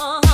See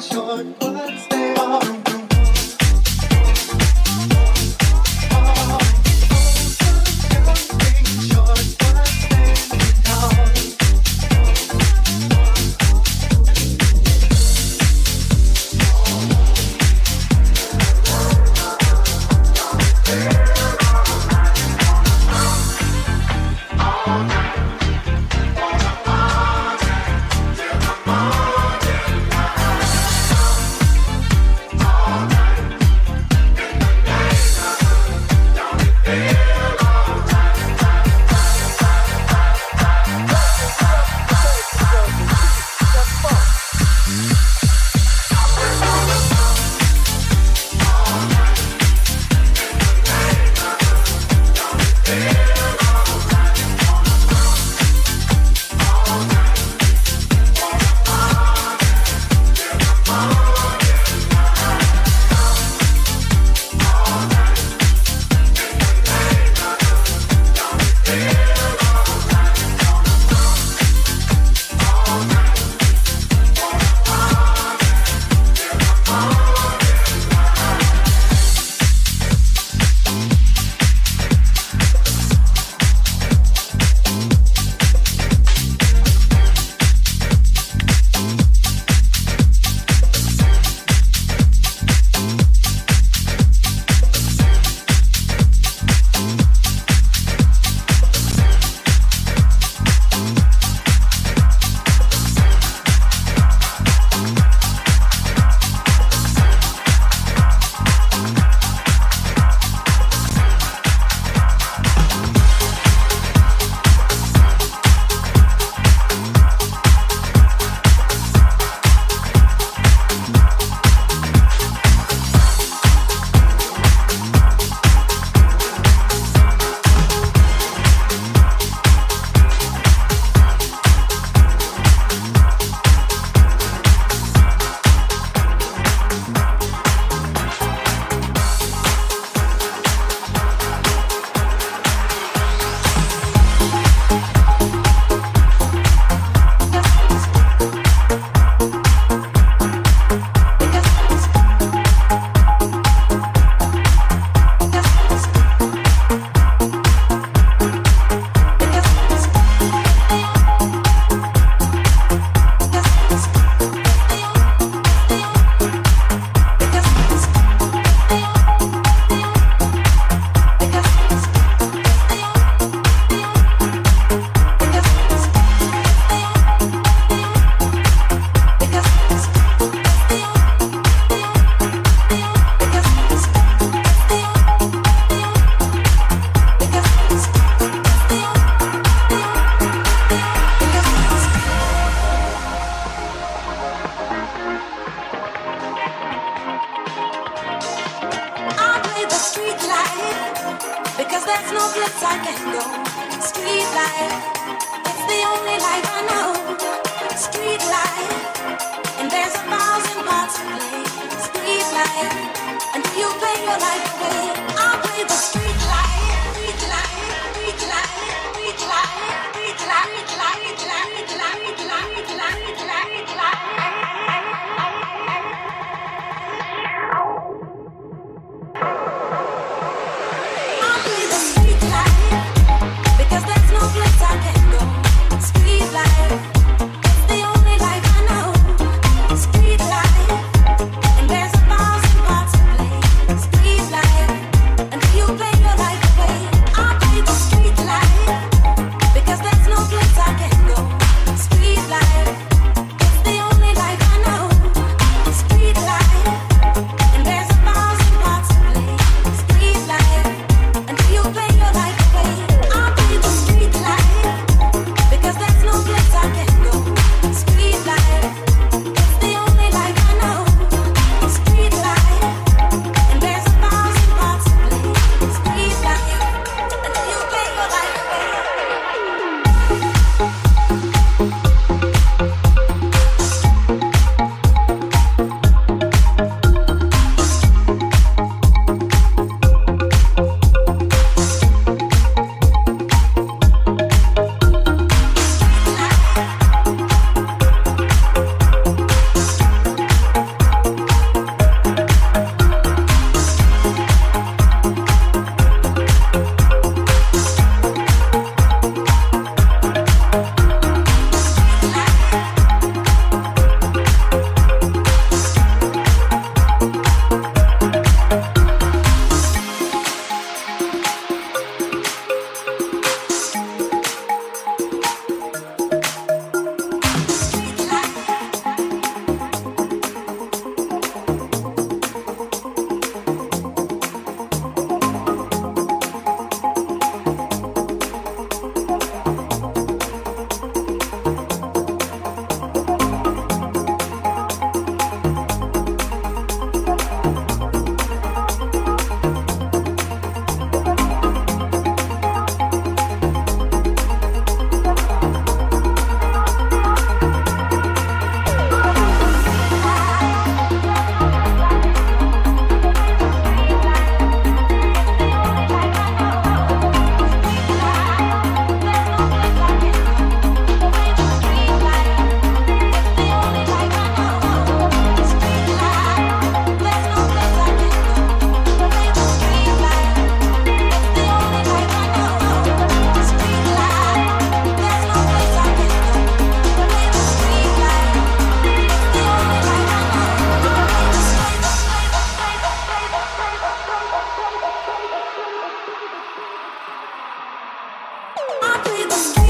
short, but they are. Cause there's no place I can go. Street life, it's the only life I know. Street life, and there's a thousand parts to play. Street life, and you play your life away. With the